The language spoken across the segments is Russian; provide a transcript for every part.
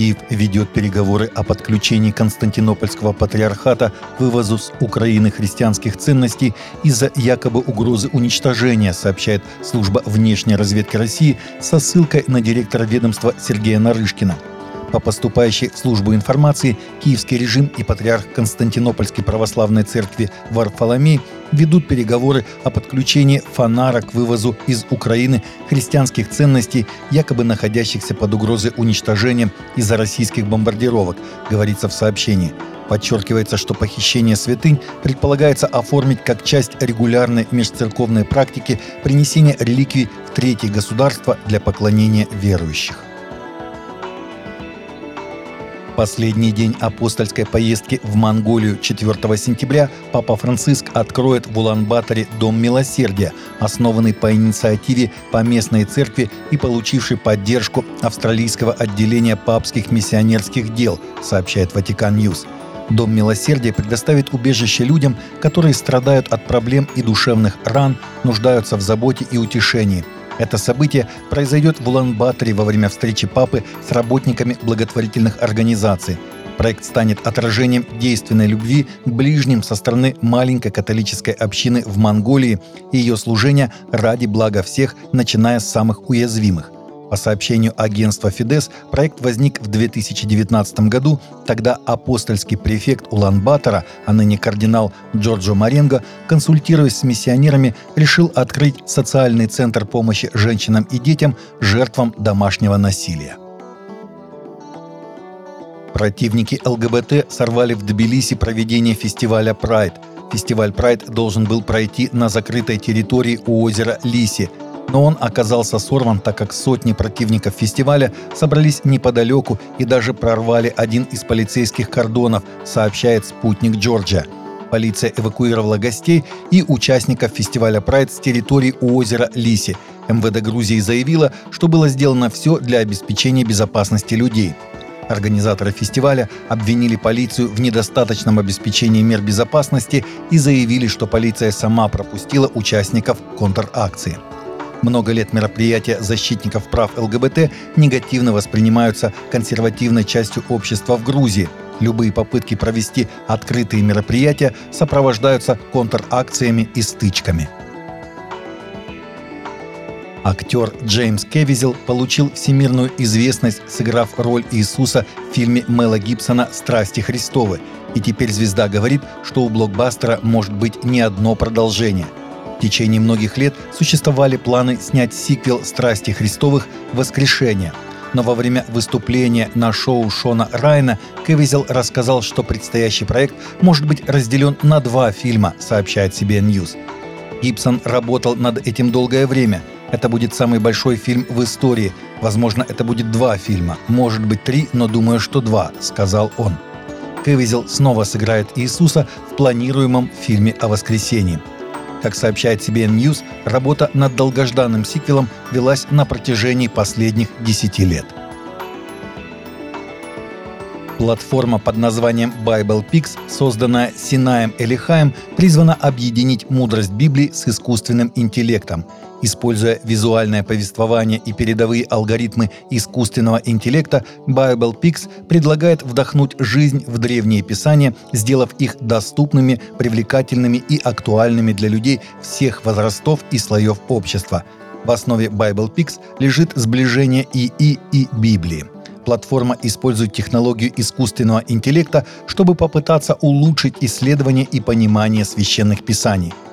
Киев ведет переговоры о подключении Константинопольского патриархата к вывозу с Украины христианских ценностей из-за якобы угрозы уничтожения, сообщает служба внешней разведки России со ссылкой на директора ведомства Сергея Нарышкина – по поступающей в службу информации, киевский режим и патриарх Константинопольской православной церкви Варфоломей ведут переговоры о подключении фонара к вывозу из Украины христианских ценностей, якобы находящихся под угрозой уничтожения из-за российских бомбардировок, говорится в сообщении. Подчеркивается, что похищение святынь предполагается оформить как часть регулярной межцерковной практики принесения реликвий в третье государство для поклонения верующих последний день апостольской поездки в Монголию 4 сентября Папа Франциск откроет в Улан-Баторе Дом Милосердия, основанный по инициативе Поместной церкви и получивший поддержку австралийского отделения папских миссионерских дел, сообщает Vatican News. Дом Милосердия предоставит убежище людям, которые страдают от проблем и душевных ран, нуждаются в заботе и утешении – это событие произойдет в Улан-Баторе во время встречи папы с работниками благотворительных организаций. Проект станет отражением действенной любви к ближним со стороны маленькой католической общины в Монголии и ее служения ради блага всех, начиная с самых уязвимых. По сообщению агентства «Фидес», проект возник в 2019 году. Тогда апостольский префект Улан-Батора, а ныне кардинал Джорджо Маренго, консультируясь с миссионерами, решил открыть социальный центр помощи женщинам и детям, жертвам домашнего насилия. Противники ЛГБТ сорвали в Тбилиси проведение фестиваля «Прайд». Фестиваль «Прайд» должен был пройти на закрытой территории у озера Лиси – но он оказался сорван, так как сотни противников фестиваля собрались неподалеку и даже прорвали один из полицейских кордонов, сообщает спутник Джорджия. Полиция эвакуировала гостей и участников фестиваля «Прайд» с территории у озера Лиси. МВД Грузии заявила, что было сделано все для обеспечения безопасности людей. Организаторы фестиваля обвинили полицию в недостаточном обеспечении мер безопасности и заявили, что полиция сама пропустила участников контракции. Много лет мероприятия защитников прав ЛГБТ негативно воспринимаются консервативной частью общества в Грузии. Любые попытки провести открытые мероприятия сопровождаются контракциями и стычками. Актер Джеймс Кевизел получил всемирную известность, сыграв роль Иисуса в фильме Мела Гибсона «Страсти Христовы». И теперь звезда говорит, что у блокбастера может быть не одно продолжение – в течение многих лет существовали планы снять сиквел «Страсти Христовых. Воскрешение». Но во время выступления на шоу Шона Райна Кевизел рассказал, что предстоящий проект может быть разделен на два фильма, сообщает CBN News. Гибсон работал над этим долгое время. Это будет самый большой фильм в истории. Возможно, это будет два фильма. Может быть, три, но думаю, что два, сказал он. Кевизел снова сыграет Иисуса в планируемом фильме о воскресении. Как сообщает CBN News, работа над долгожданным сиквелом велась на протяжении последних 10 лет. Платформа под названием BiblePix, созданная Синаем Элихаем, призвана объединить мудрость Библии с искусственным интеллектом – Используя визуальное повествование и передовые алгоритмы искусственного интеллекта, BiblePix предлагает вдохнуть жизнь в древние писания, сделав их доступными, привлекательными и актуальными для людей всех возрастов и слоев общества. В основе BiblePix лежит сближение ИИ и Библии. Платформа использует технологию искусственного интеллекта, чтобы попытаться улучшить исследование и понимание священных писаний –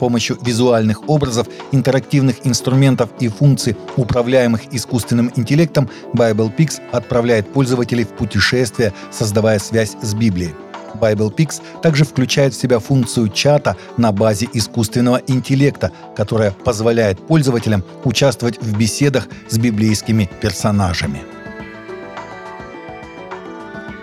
помощью визуальных образов, интерактивных инструментов и функций, управляемых искусственным интеллектом, BiblePix отправляет пользователей в путешествие, создавая связь с Библией. BiblePix также включает в себя функцию чата на базе искусственного интеллекта, которая позволяет пользователям участвовать в беседах с библейскими персонажами.